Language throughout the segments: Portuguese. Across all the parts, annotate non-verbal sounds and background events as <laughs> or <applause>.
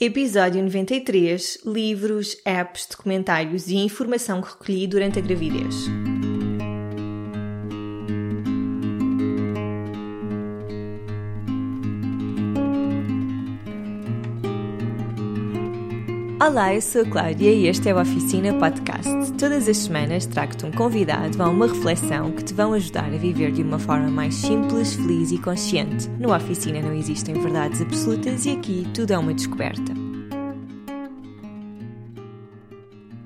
Episódio 93 Livros, apps, documentários e informação que recolhi durante a gravidez. Olá, eu sou a Cláudia e este é o Oficina Podcast. Todas as semanas trago-te um convidado a uma reflexão que te vão ajudar a viver de uma forma mais simples, feliz e consciente. No Oficina não existem verdades absolutas e aqui tudo é uma descoberta.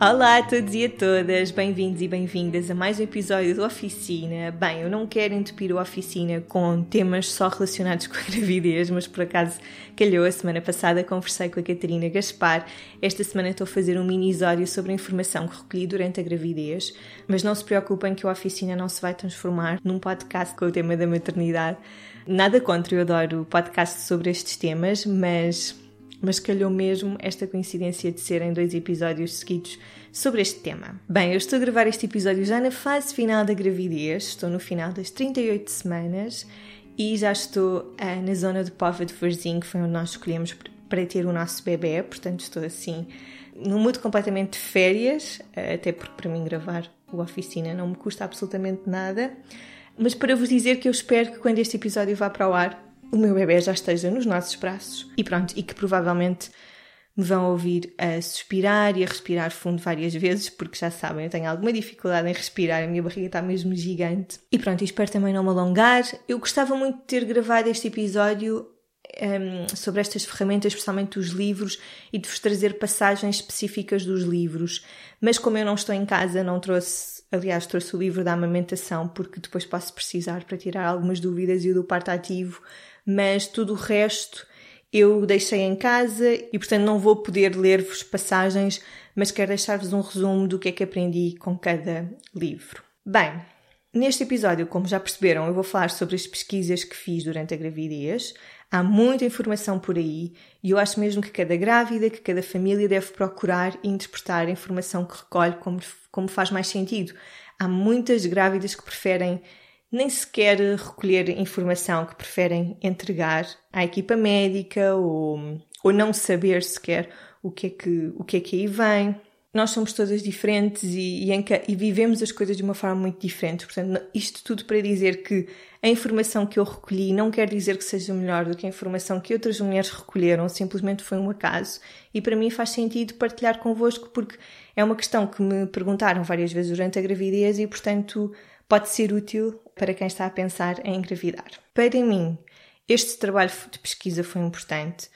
Olá a todos e a todas, bem-vindos e bem-vindas a mais um episódio do Oficina. Bem, eu não quero entupir o Oficina com temas só relacionados <laughs> com a gravidez, mas por acaso calhou a semana passada conversei com a Catarina Gaspar. Esta semana estou a fazer um mini-isódio sobre a informação que recolhi durante a gravidez, mas não se preocupem que o Oficina não se vai transformar num podcast com o tema da maternidade. Nada contra, eu adoro podcast sobre estes temas, mas mas calhou mesmo esta coincidência de serem dois episódios seguidos sobre este tema. Bem, eu estou a gravar este episódio já na fase final da gravidez, estou no final das 38 semanas e já estou uh, na zona de Pova de Varzim, que foi onde nós escolhemos para ter o nosso bebê, portanto estou assim num mood completamente de férias, uh, até porque para mim gravar o oficina não me custa absolutamente nada. Mas para vos dizer que eu espero que quando este episódio vá para o ar, o meu bebê já esteja nos nossos braços e pronto, e que provavelmente me vão ouvir a suspirar e a respirar fundo várias vezes, porque já sabem, eu tenho alguma dificuldade em respirar, a minha barriga está mesmo gigante. E pronto, espero também não me alongar. Eu gostava muito de ter gravado este episódio um, sobre estas ferramentas, especialmente os livros, e de vos trazer passagens específicas dos livros. Mas como eu não estou em casa, não trouxe, aliás, trouxe o livro da amamentação, porque depois posso precisar para tirar algumas dúvidas e o do parto ativo mas tudo o resto eu deixei em casa e, portanto, não vou poder ler-vos passagens, mas quero deixar-vos um resumo do que é que aprendi com cada livro. Bem, neste episódio, como já perceberam, eu vou falar sobre as pesquisas que fiz durante a gravidez. Há muita informação por aí e eu acho mesmo que cada grávida, que cada família deve procurar e interpretar a informação que recolhe como, como faz mais sentido. Há muitas grávidas que preferem nem sequer recolher informação que preferem entregar à equipa médica ou, ou não saber sequer o que, é que, o que é que aí vem. Nós somos todas diferentes e, e, e vivemos as coisas de uma forma muito diferente. Portanto, isto tudo para dizer que a informação que eu recolhi não quer dizer que seja melhor do que a informação que outras mulheres recolheram, simplesmente foi um acaso. E para mim faz sentido partilhar convosco porque é uma questão que me perguntaram várias vezes durante a gravidez e, portanto, pode ser útil para quem está a pensar em engravidar. Para mim, este trabalho de pesquisa foi importante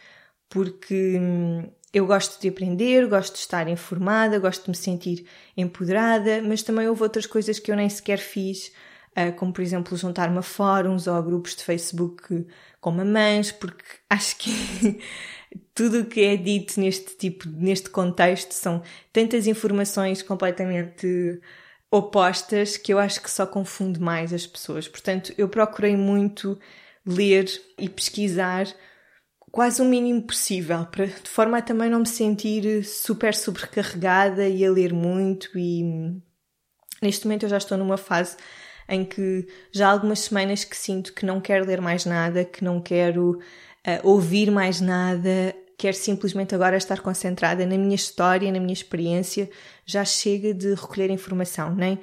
porque hum, eu gosto de aprender, gosto de estar informada, gosto de me sentir empoderada, mas também houve outras coisas que eu nem sequer fiz, ah, como por exemplo juntar-me a fóruns ou a grupos de Facebook com mamães, porque <laughs> acho que tudo o que é dito neste tipo, neste contexto são tantas informações completamente opostas que eu acho que só confunde mais as pessoas. Portanto, eu procurei muito ler e pesquisar quase o mínimo possível, para, de forma a também não me sentir super sobrecarregada e a ler muito. E neste momento eu já estou numa fase em que já há algumas semanas que sinto que não quero ler mais nada, que não quero uh, ouvir mais nada, quero simplesmente agora estar concentrada na minha história, na minha experiência, já chega de recolher informação, nem,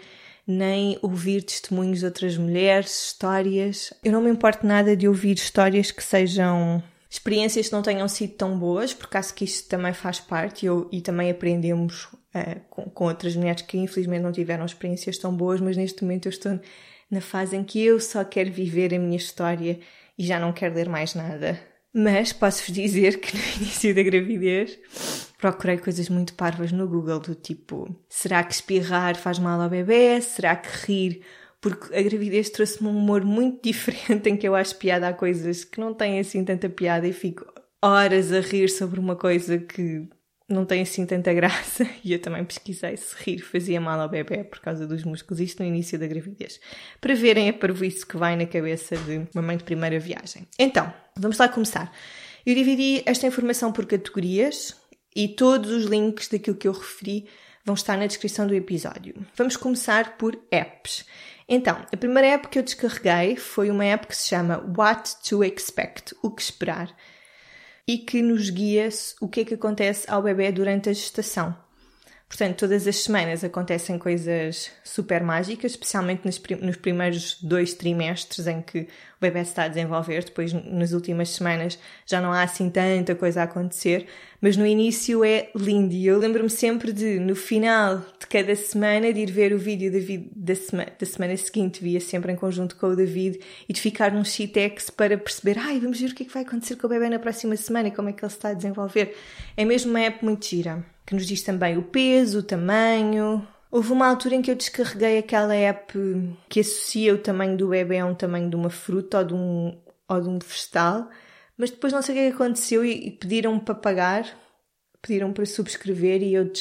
nem ouvir testemunhos de outras mulheres, histórias. Eu não me importo nada de ouvir histórias que sejam experiências que não tenham sido tão boas, porque acho que isto também faz parte eu, e também aprendemos uh, com, com outras mulheres que infelizmente não tiveram experiências tão boas, mas neste momento eu estou na fase em que eu só quero viver a minha história e já não quero ler mais nada. Mas posso-vos dizer que <laughs> no início da gravidez procurei coisas muito parvas no Google, do tipo: será que espirrar faz mal ao bebê? Será que rir? Porque a gravidez trouxe-me um humor muito <laughs> diferente em que eu acho piada a coisas que não têm assim tanta piada e fico horas a rir sobre uma coisa que não tem assim tanta graça. <laughs> E eu também pesquisei se rir fazia mal ao bebê por causa dos músculos, isto no início da gravidez. Para verem a parvoíce que vai na cabeça de uma mãe de primeira viagem. Então, vamos lá começar. Eu dividi esta informação por categorias e todos os links daquilo que eu referi vão estar na descrição do episódio. Vamos começar por apps. Então, a primeira app que eu descarreguei foi uma app que se chama What to Expect, o que esperar. E que nos guia o que é que acontece ao bebê durante a gestação. Portanto, todas as semanas acontecem coisas super mágicas, especialmente nos, primeiros dois trimestres em que bebê está a desenvolver. Depois, nas últimas semanas, já não há assim tanta coisa a acontecer, mas no início é lindo. E eu lembro-me sempre de, no final de cada semana, de ir ver o vídeo da, sema, da semana seguinte, via sempre em conjunto com o David, e de ficar num shitex para perceber, ai, vamos ver o que é que vai acontecer com o bebê na próxima semana e como é que ele se está a desenvolver. É mesmo uma app muito gira que nos diz também o peso, o tamanho. Houve uma altura em que eu descarreguei aquela app que associa o tamanho do bebê a um tamanho de uma fruta ou de um, ou de um vegetal, mas depois não sei o que aconteceu e, e pediram-me para pagar, pediram para subscrever e eu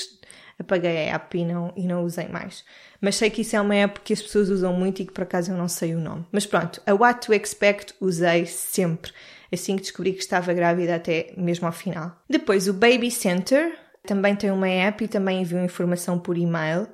apaguei a app e não, e não usei mais. Mas sei que isso é uma app que as pessoas usam muito e que por acaso eu não sei o nome. Mas pronto, a What to Expect usei sempre, assim que descobri que estava grávida até mesmo ao final. Depois o Baby Center, também tem uma app e também enviam informação por e-mail.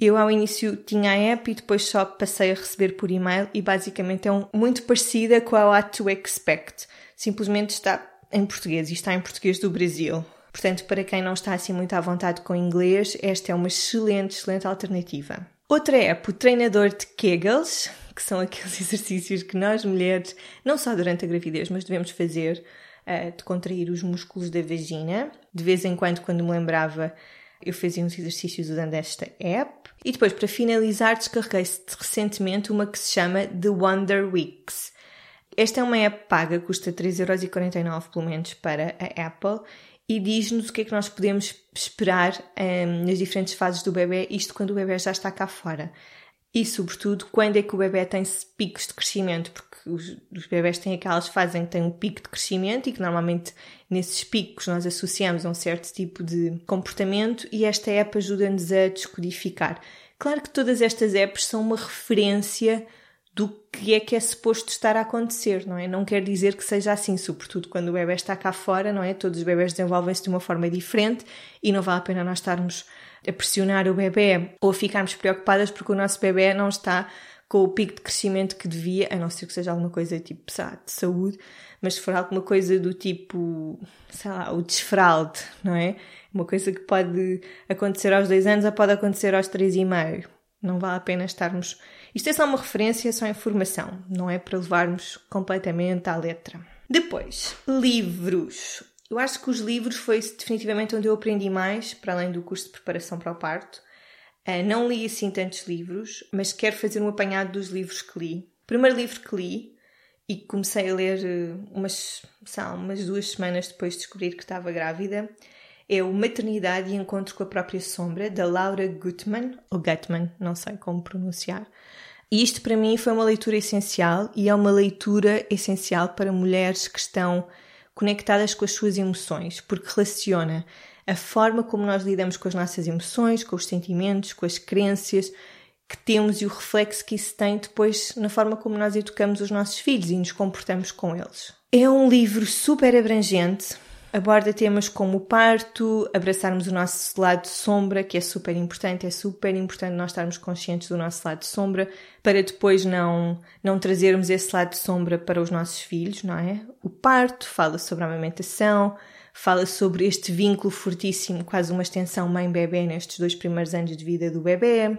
Eu ao início tinha a app e depois só passei a receber por e-mail e basicamente é um, muito parecida com a What to Expect. Simplesmente está em português e está em português do Brasil. Portanto, para quem não está assim muito à vontade com inglês, esta é uma excelente, excelente alternativa. Outra app, o treinador de Kegels, que são aqueles <laughs> exercícios que nós mulheres, não só durante a gravidez, mas devemos fazer uh, de contrair os músculos da vagina. De vez em quando, quando me lembrava, eu fazia uns exercícios usando esta app. E depois, para finalizar, descarreguei recentemente uma que se chama The Wonder Weeks. Esta é uma app paga, custa 3,49€ pelo menos para a Apple e diz-nos o que é que nós podemos esperar um, ehm, nas diferentes fases do bebê, isto quando o bebê já está cá fora. E, sobretudo, quando é que o bebê tem picos de crescimento, porque os, os bebés têm aquelas fases em que têm um pico de crescimento e que normalmente nesses picos nós associamos a um certo tipo de comportamento e esta app ajuda-nos a descodificar. Claro que todas estas apps são uma referência do que é que é suposto estar a acontecer, não é? Não quer dizer que seja assim, sobretudo quando o bebê está cá fora, não é? Todos os bebés desenvolvem-se de uma forma diferente e não vale a pena nós estarmos a pressionar o bebê ou a ficarmos preocupadas porque o nosso bebê não está com o pico de crescimento que devia, a não ser que seja alguma coisa tipo de saúde, mas se for alguma coisa do tipo, sei lá, o desfralde, não é? Uma coisa que pode acontecer aos dois anos ou pode acontecer aos três e meio. Não vale a pena estarmos. Isto é só uma referência, é só informação, não é para levarmos completamente à letra. Depois, livros. Eu acho que os livros foi definitivamente onde eu aprendi mais, para além do curso de preparação para o parto. Uh, não li assim tantos livros, mas quero fazer um apanhado dos livros que li. O primeiro livro que li, e comecei a ler uh, umas, são, umas duas semanas depois de descobrir que estava grávida, é o Maternidade e Encontro com a Própria Sombra, da Laura Gutman, ou Gutman, não sei como pronunciar. E isto para mim foi uma leitura essencial e é uma leitura essencial para mulheres que estão conectadas com as suas emoções, porque relaciona a forma como nós lidamos com as nossas emoções, com os sentimentos, com as crenças que temos e o reflexo que isso tem depois na forma como nós educamos os nossos filhos e nos comportamos com eles. É um livro super abrangente, aborda temas como o parto, abraçarmos o nosso lado sombra, que é super importante, é super importante nós estarmos conscientes do nosso lado sombra, para depois não, não trazermos esse lado sombra para os nossos filhos, não é? O parto fala sobre a amamentação, fala sobre este vínculo fortíssimo, quase uma extensão mãe-bebê nestes dois primeiros anos de vida do bebê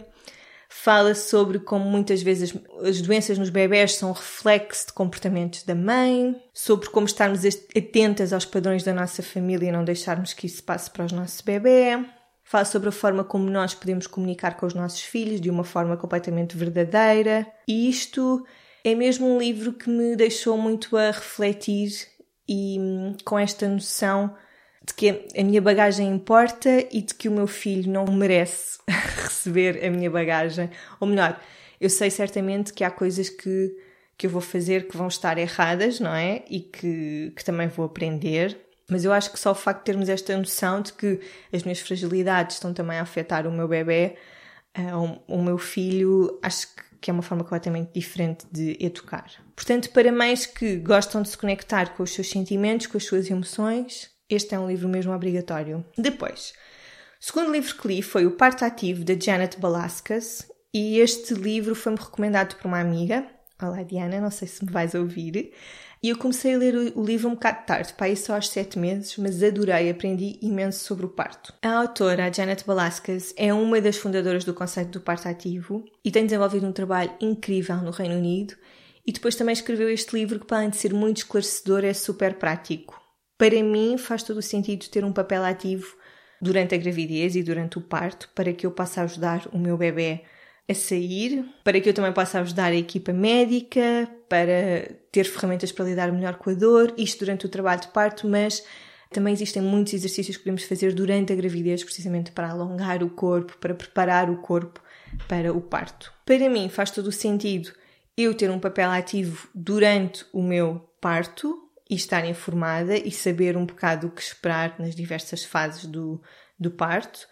fala sobre como muitas vezes as doenças nos bebés são reflexo de comportamentos da mãe, sobre como estarmos atentas aos padrões da nossa família e não deixarmos que isso passe para os nossos bebés. Fala sobre a forma como nós podemos comunicar com os nossos filhos de uma forma completamente verdadeira. E isto é mesmo um livro que me deixou muito a refletir e com esta noção de que a minha bagagem importa e de que o meu filho não merece <laughs> receber a minha bagagem. Ou melhor, eu sei certamente que há coisas que, que eu vou fazer que vão estar erradas, não é? E que, que também vou aprender. Mas eu acho que só o facto de termos esta noção de que as minhas fragilidades estão também a afetar o meu bebê, uh, o, o meu filho, acho que é uma forma completamente diferente de educar. Portanto, para mães que gostam de se conectar com os seus sentimentos, com as suas emoções, este é um livro mesmo obrigatório. Depois, o segundo livro que li foi O Parto Ativo, de Janet Balaskas, e este livro foi-me recomendado por uma amiga, Olá, Diana, não sei se me vais ouvir. E eu comecei a ler o livro um bocado tarde, para isso aos sete meses, mas adorei, aprendi imenso sobre o parto. A autora, a Janet Balaskas, é uma das fundadoras do conceito do parto ativo e tem desenvolvido um trabalho incrível no Reino Unido e depois também escreveu este livro que, para além de ser muito esclarecedor, é super prático. Para mim, faz todo o sentido ter um papel ativo durante a gravidez e durante o parto para que eu possa ajudar o meu bebê a sair, para que eu também possa ajudar a equipa médica, para ter ferramentas para lidar melhor com a dor, isto durante o trabalho de parto, mas também existem muitos exercícios que podemos fazer durante a gravidez, precisamente para alongar o corpo, para preparar o corpo para o parto. Para mim, faz todo o sentido eu ter um papel ativo durante o meu parto e estar informada e saber um bocado o que esperar nas diversas fases do, do parto,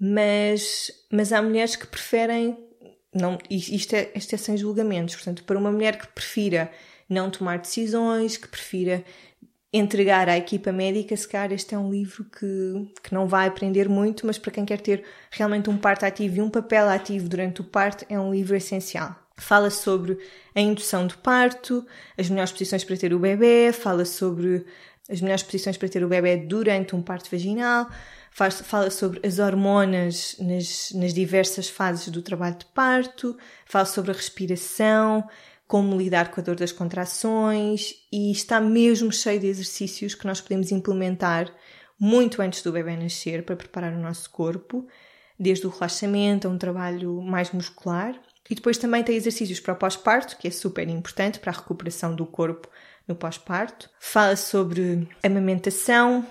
mas, mas há mulheres que preferem não, isto, é, isto é sem julgamentos. Portanto, para uma mulher que prefira não tomar decisões, que prefira entregar à equipa médica, se calhar este é um livro que, que não vai aprender muito, mas para quem quer ter realmente um parto ativo e um papel ativo durante o parto, é um livro essencial. Fala sobre a indução do parto, as melhores posições para ter o bebê, fala sobre as melhores posições para ter o bebê durante um parto vaginal, faz, fala sobre as hormonas nas, nas diversas fases do trabalho de parto, fala sobre a respiração, como lidar com a dor das contrações e está mesmo cheio de exercícios que nós podemos implementar muito antes do bebê nascer para preparar o nosso corpo, desde o relaxamento a um trabalho mais muscular. E depois também tem exercícios para o pós-parto, que é super importante para a recuperação do corpo no pós-parto. Fala sobre amamentação,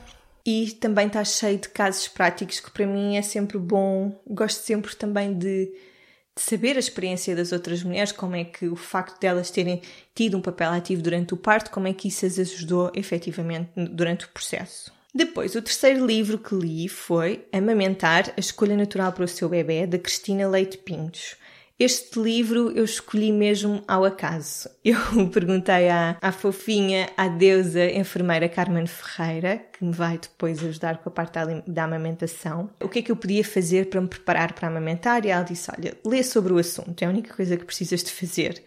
e também está cheio de casos práticos que para mim é sempre bom. Gosto sempre também de, de, saber a experiência das outras mulheres, como é que o facto delas terem tido um papel ativo durante o parto, como é que isso as ajudou efetivamente durante o processo. Depois, o terceiro livro que li foi Amamentar, a escolha natural para o seu bebê, da Cristina Leite Pintos. Este livro eu escolhi mesmo ao acaso. <laughs> Eu perguntei à, à fofinha, à deusa enfermeira Carmen Ferreira, que me vai depois ajudar com a parte da, da amamentação, o que é que eu podia fazer para me preparar para amamentar e ela disse, olha, lê sobre o assunto, é a única coisa que precisas de fazer.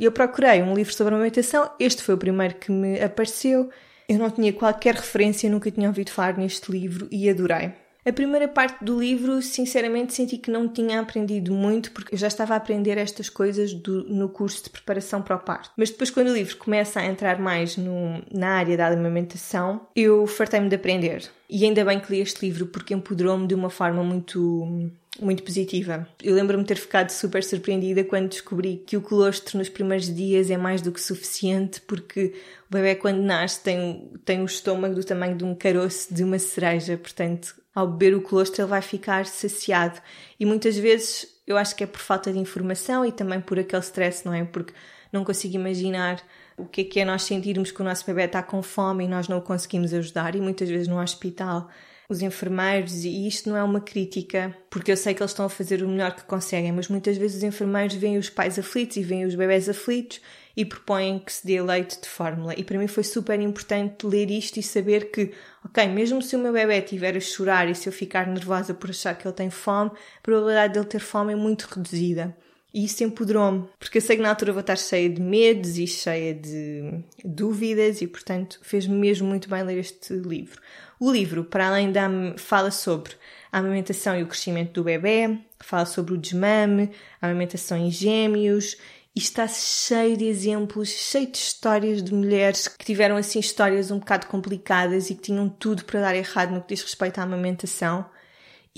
Eu procurei um livro sobre amamentação, este foi o primeiro que me apareceu, eu não tinha qualquer referência, nunca tinha ouvido falar neste livro e adorei. A primeira parte do livro, sinceramente, senti que não tinha aprendido muito, porque eu já estava a aprender estas coisas do, no curso de preparação para o parto. Mas depois, quando o livro começa a entrar mais no, na área da alimentação, eu fartei-me de aprender. E ainda bem que li este livro, porque empoderou-me de uma forma muito muito positiva. Eu lembro-me ter ficado super surpreendida quando descobri que o colostro nos primeiros dias é mais do que suficiente, porque o bebê, quando nasce, tem, tem o estômago do tamanho de um caroço de uma cereja, portanto, ao beber o colostro ele vai ficar saciado. E muitas vezes eu acho que é por falta de informação e também por aquele stress, não é? Porque não consigo imaginar o que é que é nós sentirmos que o nosso bebê está com fome e nós não o conseguimos ajudar e muitas vezes no hospital os enfermeiros, e isto não é uma crítica, porque eu sei que eles estão a fazer o melhor que conseguem, mas muitas vezes os enfermeiros veem os pais aflitos e veem os bebés aflitos e propõem que se dê leite de fórmula. E para mim foi super importante ler isto e saber que, ok, mesmo se o meu bebê estiver a chorar e se eu ficar nervosa por achar que ele tem fome, a probabilidade dele ter fome é muito reduzida. E isso empoderou-me, porque eu sei que na altura vou estar cheia de medos e cheia de dúvidas e, portanto, fez-me mesmo muito bem ler este livro. O livro, para além da fala sobre a amamentação e o crescimento do bebê, fala sobre o desmame, a amamentação em gêmeos, e está cheio de exemplos, cheio de histórias de mulheres que tiveram assim histórias um bocado complicadas e que tinham tudo para dar errado no que diz respeito à amamentação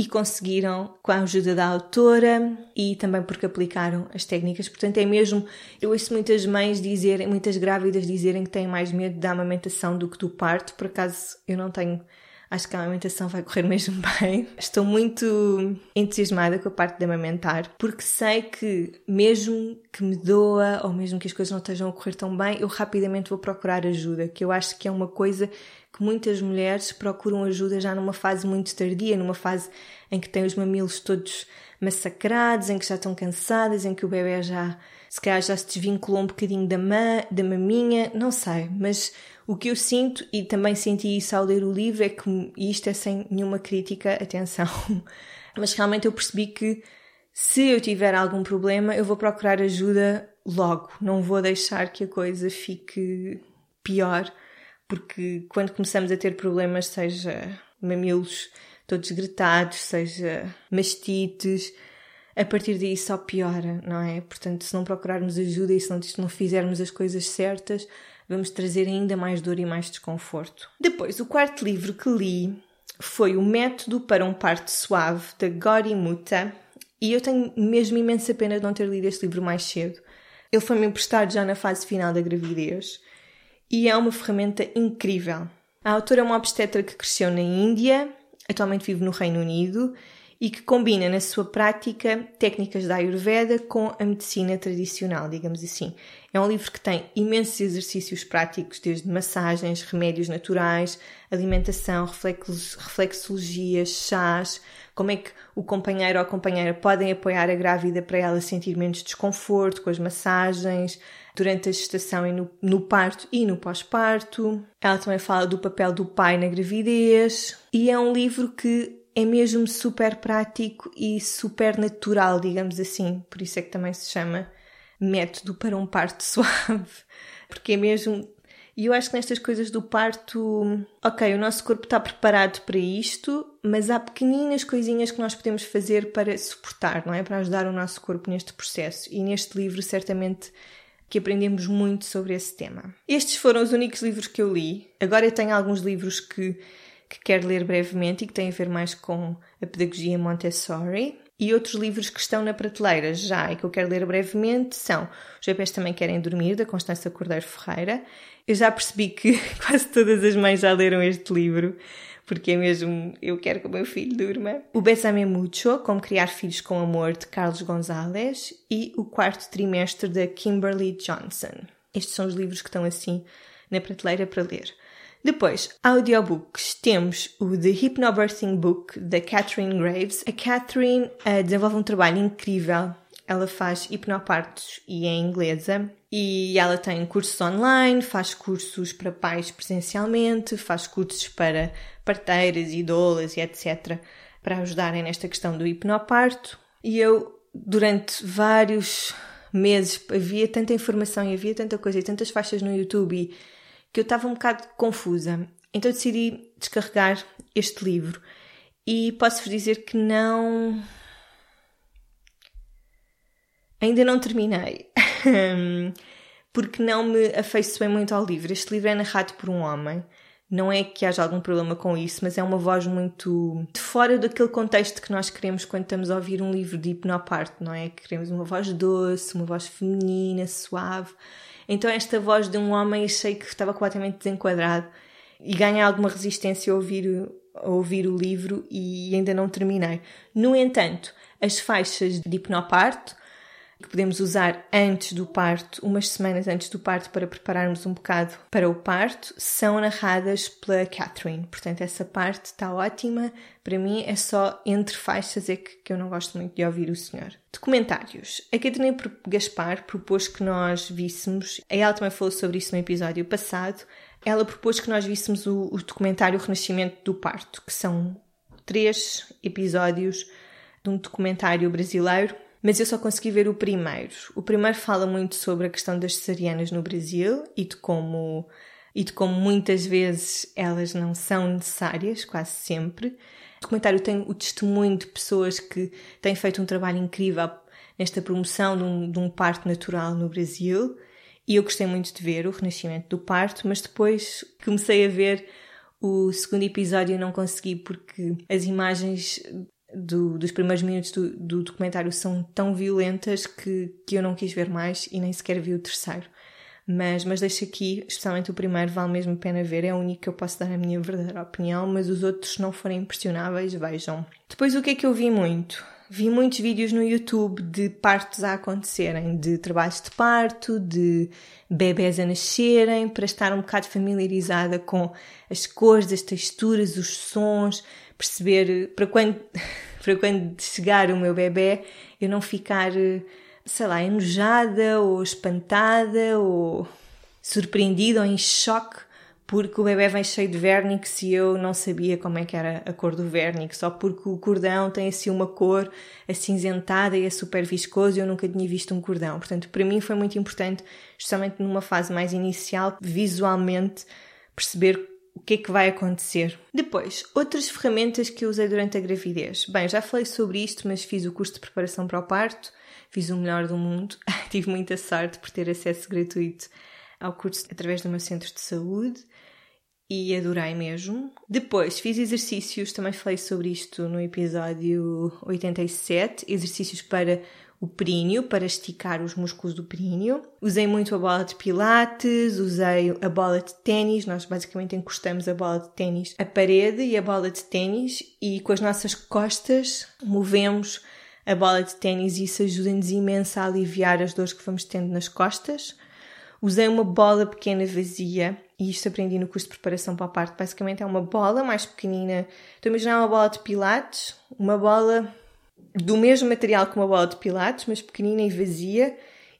e conseguiram com a ajuda da autora e também porque aplicaram as técnicas. Portanto, é mesmo. Eu ouço muitas mães dizerem, muitas grávidas dizerem que têm mais medo da amamentação do que do parto. Por acaso, eu não tenho. Acho que a amamentação vai correr <laughs> mesmo bem. Estou muito entusiasmada com a parte de amamentar, porque sei que, mesmo que me doa ou mesmo que as coisas não estejam a correr tão bem, eu rapidamente vou procurar ajuda, que eu acho que é uma coisa que muitas mulheres procuram ajuda já numa fase muito tardia, numa fase em que têm os mamilos todos massacrados, em que já estão cansadas, em que o bebê já se calhar já se desvinculou um bocadinho da, ma, da maminha, não sei, mas o que eu sinto, e também senti isso ao ler o livro, é que, isto é sem nenhuma crítica, atenção, <laughs> mas realmente eu percebi que Se eu tiver algum problema, eu vou procurar ajuda logo. Não vou deixar que a coisa fique pior, porque quando começamos a ter problemas, seja mamilos todos gretados, seja mastites, a partir daí só piora, não é? Portanto, se não procurarmos ajuda e se não, se não fizermos as coisas certas, vamos trazer ainda mais dor e mais desconforto. Depois, o quarto livro que li foi O Método para um Parto Suave, da Gori Muta, e eu tenho mesmo imensa pena de não ter lido este livro mais cedo. Ele foi-me emprestado já na fase final da gravidez e é uma ferramenta incrível. A autora é uma obstetra que cresceu na Índia, atualmente vive no Reino Unido e que combina na sua prática técnicas da Ayurveda com a medicina tradicional, digamos assim. É um livro que tem imensos exercícios práticos, desde massagens, remédios naturais, alimentação, reflexologia, chás, como é que o companheiro ou a companheira podem apoiar a grávida para ela sentir menos desconforto com as massagens, durante a gestação e no, no parto e no pós-parto. Ela também fala do papel do pai na gravidez e é um livro que é mesmo super prático e super natural, digamos assim. Por isso é que também se chama método para um parto <laughs> suave. Porque é mesmo. E eu acho que nestas coisas do parto, ok, o nosso corpo está preparado para isto, mas há pequeninas coisinhas que nós podemos fazer para suportar, não é? Para ajudar o nosso corpo neste processo. E neste livro, certamente, que aprendemos muito sobre esse tema. Estes foram os únicos livros que eu li. Agora eu tenho alguns livros que que quero ler brevemente e que tem a ver mais com a pedagogia Montessori. E outros livros que estão na prateleira já e que eu quero ler brevemente são Os Bebés Também Querem Dormir, da Constança Cordeiro Ferreira. Eu já percebi que <laughs> quase todas as mães já leram este livro, porque é mesmo eu quero que o meu filho durma. O Besame Mucho, Como Criar Filhos com Amor, de Carlos Gonzalez. E O Quarto Trimestre, da Kimberly Johnson. Estes são os livros que estão assim na prateleira para ler. Depois, audiobooks, temos o The Hypnobirthing Book, da Catherine Graves. A Catherine uh, desenvolve um trabalho incrível. Ela faz hipnopartos e é inglesa. E ela tem cursos online, faz cursos para pais presencialmente, faz cursos para parteiras doulas e etc. para ajudarem nesta questão do hipnoparto. E eu, durante vários meses, havia tanta informação e havia tanta coisa e tantas faixas no YouTube e que eu estava um bocado confusa. Então decidi descarregar este livro e posso-vos dizer que não. Ainda não terminei, <laughs> porque não me afeiçoei muito ao livro. Este livro é narrado por um homem. Não é que haja algum problema com isso, mas é uma voz muito de fora daquele contexto que nós queremos quando estamos a ouvir um livro de hipnoparte, não é? Queremos uma voz doce, uma voz feminina, suave. Então esta voz de um homem achei que estava completamente desenquadrado e ganhei alguma resistência a ouvir, a ouvir o livro e ainda não terminei. No entanto, as faixas de hipnoparto que podemos usar antes do parto, umas semanas antes do parto, para prepararmos um bocado para o parto, são narradas pela Catherine. Portanto, essa parte está ótima. Para mim, é só entre faixas é que, que eu não gosto muito de ouvir o senhor. Documentários. A Catarina Gaspar propôs que nós víssemos, ela também falou sobre isso no episódio passado, ela propôs que nós víssemos o, o documentário Renascimento do Parto, que são três episódios de um documentário brasileiro mas eu só consegui ver o primeiro. O primeiro fala muito sobre a questão das cesarianas no Brasil e de como e de como muitas vezes elas não são necessárias, quase sempre. O documentário tem o testemunho de pessoas que têm feito um trabalho incrível nesta promoção de um, de um parto natural no Brasil e eu gostei muito de ver o renascimento do parto, mas depois comecei a ver o segundo episódio e não consegui porque as imagens do, dos primeiros minutos do, do, documentário são tão violentas que, que eu não quis ver mais e nem sequer vi o terceiro. Mas, mas deixo aqui, especialmente o primeiro, vale mesmo a pena ver, é o único que eu posso dar a minha verdadeira opinião, mas os outros, não forem impressionáveis, vejam. Depois, o que é que eu vi muito? Vi muitos vídeos no YouTube de partos a acontecerem, de trabalhos de parto, de bebés a nascerem, para estar um bocado familiarizada com as cores, as texturas, os sons, perceber para quando, <laughs> para quando chegar o meu bebê eu não ficar, sei lá, enojada ou espantada ou surpreendida ou em choque porque o bebê vem cheio de vernix e eu não sabia como é que era a cor do vernix, só porque o cordão tem assim uma cor acinzentada e é super viscoso e eu nunca tinha visto um cordão. Portanto, para mim foi muito importante, justamente numa fase mais inicial, visualmente perceber o que é que vai acontecer. Depois, outras ferramentas que eu usei durante a gravidez. Bem, já falei sobre isto, mas fiz o curso de preparação para o parto, fiz o melhor do mundo, <laughs> tive muita sorte por ter acesso gratuito ao curso através do meu centro de saúde e adorei mesmo. Depois fiz exercícios, também falei sobre isto no episódio 87, exercícios para o períneo, para esticar os músculos do períneo. Usei muito a bola de pilates, usei a bola de ténis, nós basicamente encostamos a bola de ténis à parede e a bola de ténis e com as nossas costas movemos a bola de ténis e isso ajuda-nos imenso a aliviar as dores que vamos tendo nas costas. Usei uma bola pequena vazia e isto aprendi no curso de preparação para a parte. Basicamente é uma bola mais pequenina. Estou a imaginar uma bola de pilates, uma bola do mesmo material que uma bola de pilates, mas pequenina e vazia,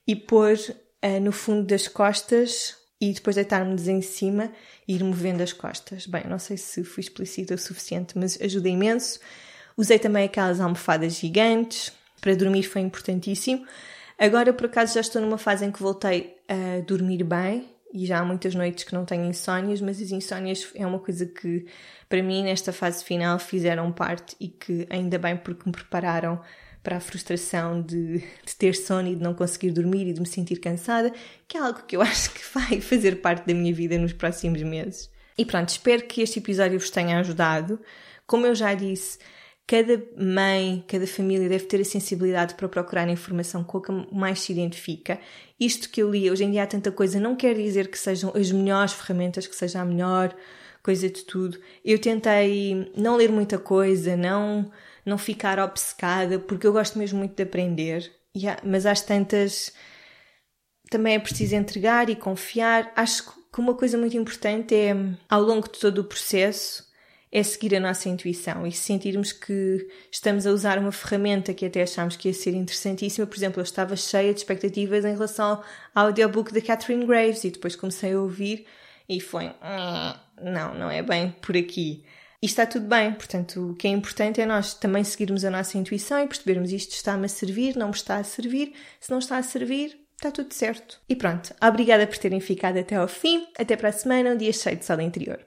e pôr uh, no fundo das costas e depois deitar-me em cima e ir movendo as costas. Bem, não sei se fui explícita o suficiente, mas ajuda imenso. Usei também aquelas almofadas gigantes. Para dormir foi importantíssimo. Agora, por acaso, já estou numa fase em que voltei a dormir bem e já há muitas noites que não tenho insónias, mas as insónias é uma coisa que, para mim, nesta fase final, fizeram parte e que ainda bem porque me prepararam para a frustração de, de, ter sono e de não conseguir dormir e de me sentir cansada, que é algo que eu <laughs> acho que vai fazer parte da minha vida nos próximos meses. E pronto, espero que este episódio vos tenha ajudado. Como eu já disse, cada mãe, cada família deve ter a sensibilidade para procurar a informação com a que mais se identifica. Isto que eu li, hoje em dia há tanta coisa, não quer dizer que sejam as melhores ferramentas, que seja a melhor coisa de tudo. Eu tentei não ler muita coisa, não, não ficar obcecada, porque eu gosto mesmo muito de aprender. Yeah, mas às tantas também é preciso entregar e confiar. Acho que uma coisa muito importante é, ao longo de todo o processo, é seguir a nossa intuição e sentirmos que estamos a usar uma ferramenta que até achámos que ia ser interessantíssima. Por exemplo, eu estava cheia de expectativas em relação ao audiobook da Catherine Graves e depois comecei a ouvir e foi hum, não, não é bem por aqui. E está tudo bem, portanto, o que é importante é nós também seguirmos a nossa intuição e percebermos isto está-me a servir, não me está a servir. Se não está a servir, está tudo certo. E pronto, obrigada por terem ficado até ao fim. Até para a semana, um dia cheio de sol interior.